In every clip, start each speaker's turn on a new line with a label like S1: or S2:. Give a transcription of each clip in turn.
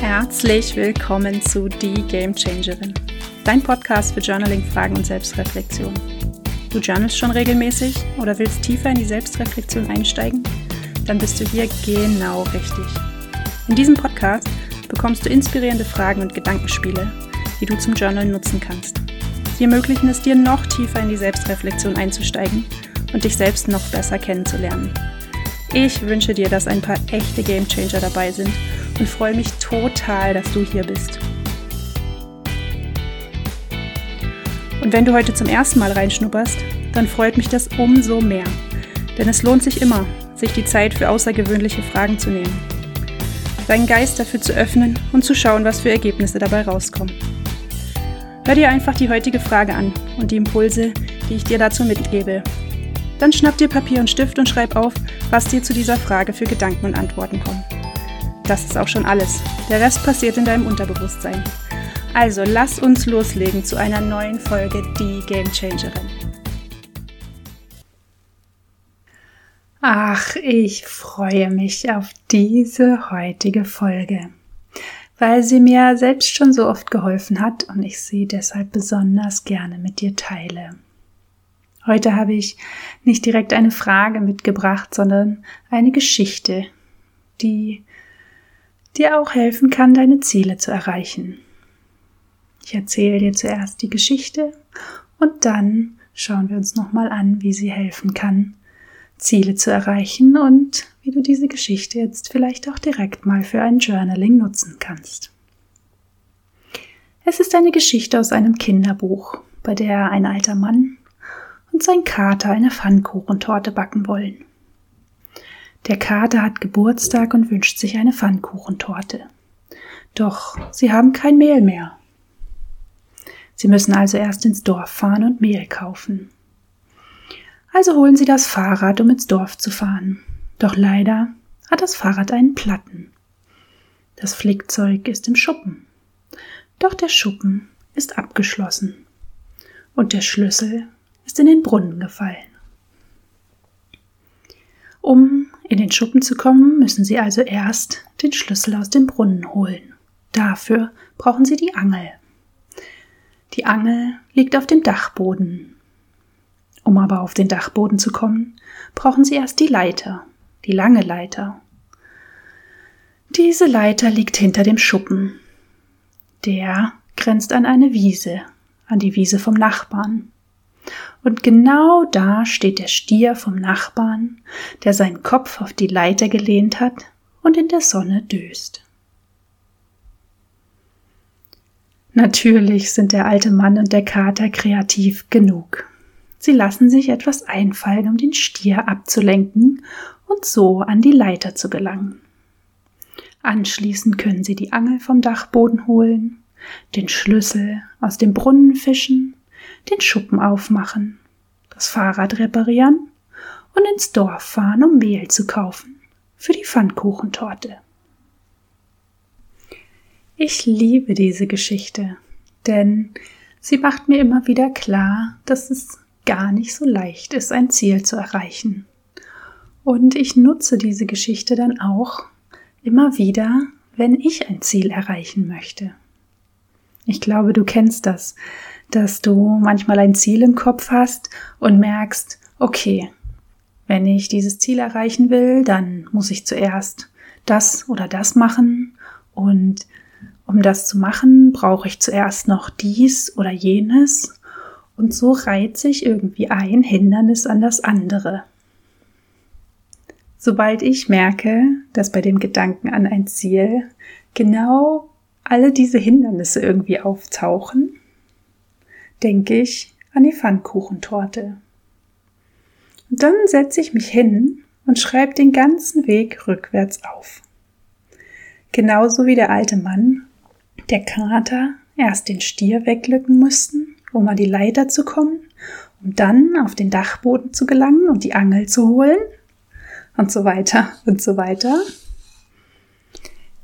S1: Herzlich willkommen zu Die Game Changerin, dein Podcast für Journaling, Fragen und Selbstreflexion. Du journalst schon regelmäßig oder willst tiefer in die Selbstreflexion einsteigen? Dann bist du hier genau richtig. In diesem Podcast bekommst du inspirierende Fragen und Gedankenspiele, die du zum Journal nutzen kannst. Sie ermöglichen es dir, noch tiefer in die Selbstreflexion einzusteigen und dich selbst noch besser kennenzulernen. Ich wünsche dir, dass ein paar echte Gamechanger dabei sind und freue mich total, dass du hier bist. Und wenn du heute zum ersten Mal reinschnupperst, dann freut mich das umso mehr. Denn es lohnt sich immer, sich die Zeit für außergewöhnliche Fragen zu nehmen. Deinen Geist dafür zu öffnen und zu schauen, was für Ergebnisse dabei rauskommen. Hör dir einfach die heutige Frage an und die Impulse, die ich dir dazu mitgebe. Dann schnapp dir Papier und Stift und schreib auf, was dir zu dieser Frage für Gedanken und Antworten kommen. Das ist auch schon alles. Der Rest passiert in deinem Unterbewusstsein. Also lass uns loslegen zu einer neuen Folge Die Game Changerin. Ach, ich freue mich auf diese heutige Folge, weil sie mir selbst schon so oft geholfen hat und ich sie deshalb besonders gerne mit dir teile. Heute habe ich nicht direkt eine Frage mitgebracht, sondern eine Geschichte, die dir auch helfen kann, deine Ziele zu erreichen. Ich erzähle dir zuerst die Geschichte und dann schauen wir uns nochmal an, wie sie helfen kann, Ziele zu erreichen und wie du diese Geschichte jetzt vielleicht auch direkt mal für ein Journaling nutzen kannst. Es ist eine Geschichte aus einem Kinderbuch, bei der ein alter Mann und sein Kater eine Pfannkuchentorte backen wollen. Der Kater hat Geburtstag und wünscht sich eine Pfannkuchentorte. Doch sie haben kein Mehl mehr. Sie müssen also erst ins Dorf fahren und Mehl kaufen. Also holen sie das Fahrrad, um ins Dorf zu fahren. Doch leider hat das Fahrrad einen Platten. Das Flickzeug ist im Schuppen. Doch der Schuppen ist abgeschlossen. Und der Schlüssel ist in den Brunnen gefallen. Um in den Schuppen zu kommen, müssen Sie also erst den Schlüssel aus dem Brunnen holen. Dafür brauchen Sie die Angel. Die Angel liegt auf dem Dachboden. Um aber auf den Dachboden zu kommen, brauchen Sie erst die Leiter, die lange Leiter. Diese Leiter liegt hinter dem Schuppen. Der grenzt an eine Wiese, an die Wiese vom Nachbarn. Und genau da steht der Stier vom Nachbarn, der seinen Kopf auf die Leiter gelehnt hat und in der Sonne döst. Natürlich sind der alte Mann und der Kater kreativ genug. Sie lassen sich etwas einfallen, um den Stier abzulenken und so an die Leiter zu gelangen. Anschließend können sie die Angel vom Dachboden holen, den Schlüssel aus dem Brunnen fischen den Schuppen aufmachen, das Fahrrad reparieren und ins Dorf fahren, um Mehl zu kaufen für die Pfannkuchentorte. Ich liebe diese Geschichte, denn sie macht mir immer wieder klar, dass es gar nicht so leicht ist, ein Ziel zu erreichen. Und ich nutze diese Geschichte dann auch immer wieder, wenn ich ein Ziel erreichen möchte. Ich glaube, du kennst das, dass du manchmal ein Ziel im Kopf hast und merkst, okay, wenn ich dieses Ziel erreichen will, dann muss ich zuerst das oder das machen und um das zu machen, brauche ich zuerst noch dies oder jenes und so reiht sich irgendwie ein Hindernis an das andere. Sobald ich merke, dass bei dem Gedanken an ein Ziel genau alle diese Hindernisse irgendwie auftauchen, denke ich an die Pfannkuchentorte. Und dann setze ich mich hin und schreibe den ganzen Weg rückwärts auf. Genauso wie der alte Mann, der Kater erst den Stier weglücken mussten, um an die Leiter zu kommen, um dann auf den Dachboden zu gelangen und die Angel zu holen und so weiter und so weiter.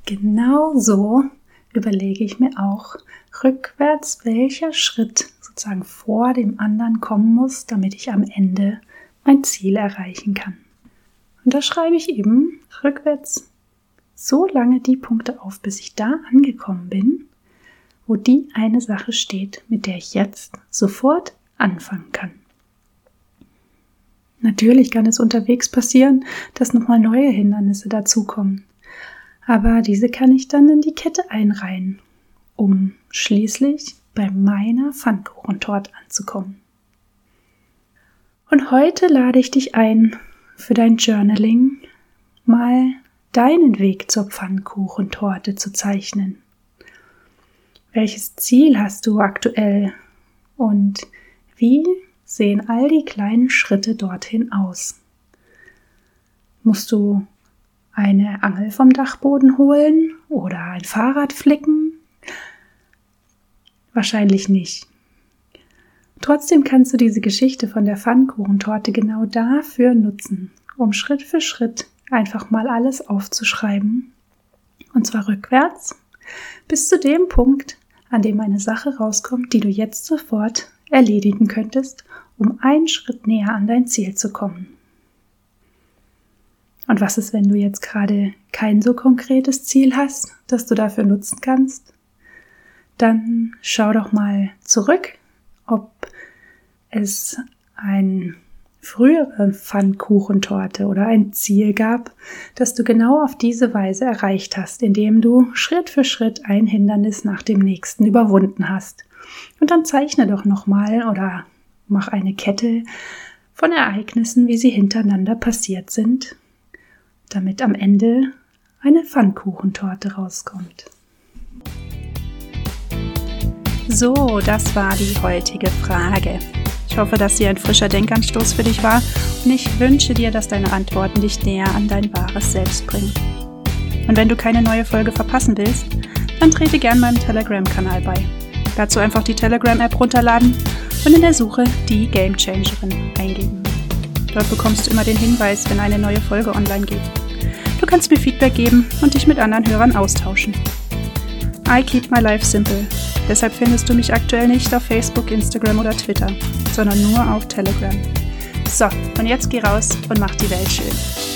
S1: Genau so überlege ich mir auch rückwärts, welcher Schritt sozusagen vor dem anderen kommen muss, damit ich am Ende mein Ziel erreichen kann. Und da schreibe ich eben rückwärts so lange die Punkte auf, bis ich da angekommen bin, wo die eine Sache steht, mit der ich jetzt sofort anfangen kann. Natürlich kann es unterwegs passieren, dass nochmal neue Hindernisse dazukommen. Aber diese kann ich dann in die Kette einreihen, um schließlich bei meiner Pfannkuchentorte anzukommen. Und heute lade ich dich ein, für dein Journaling mal deinen Weg zur Pfannkuchentorte zu zeichnen. Welches Ziel hast du aktuell und wie sehen all die kleinen Schritte dorthin aus? Musst du eine Angel vom Dachboden holen oder ein Fahrrad flicken? Wahrscheinlich nicht. Trotzdem kannst du diese Geschichte von der Pfannkuchentorte genau dafür nutzen, um Schritt für Schritt einfach mal alles aufzuschreiben. Und zwar rückwärts bis zu dem Punkt, an dem eine Sache rauskommt, die du jetzt sofort erledigen könntest, um einen Schritt näher an dein Ziel zu kommen. Und was ist, wenn du jetzt gerade kein so konkretes Ziel hast, das du dafür nutzen kannst? Dann schau doch mal zurück, ob es ein frühere Pfannkuchentorte oder ein Ziel gab, das du genau auf diese Weise erreicht hast, indem du Schritt für Schritt ein Hindernis nach dem nächsten überwunden hast. Und dann zeichne doch nochmal oder mach eine Kette von Ereignissen, wie sie hintereinander passiert sind, damit am Ende eine Pfannkuchentorte rauskommt. So, das war die heutige Frage. Ich hoffe, dass sie ein frischer Denkanstoß für dich war und ich wünsche dir, dass deine Antworten dich näher an dein wahres Selbst bringen. Und wenn du keine neue Folge verpassen willst, dann trete gern meinem Telegram-Kanal bei. Dazu einfach die Telegram-App runterladen und in der Suche die Game Changerin eingeben. Dort bekommst du immer den Hinweis, wenn eine neue Folge online geht. Du kannst mir Feedback geben und dich mit anderen Hörern austauschen. I keep my life simple. Deshalb findest du mich aktuell nicht auf Facebook, Instagram oder Twitter sondern nur auf Telegram. So, und jetzt geh raus und mach die Welt schön.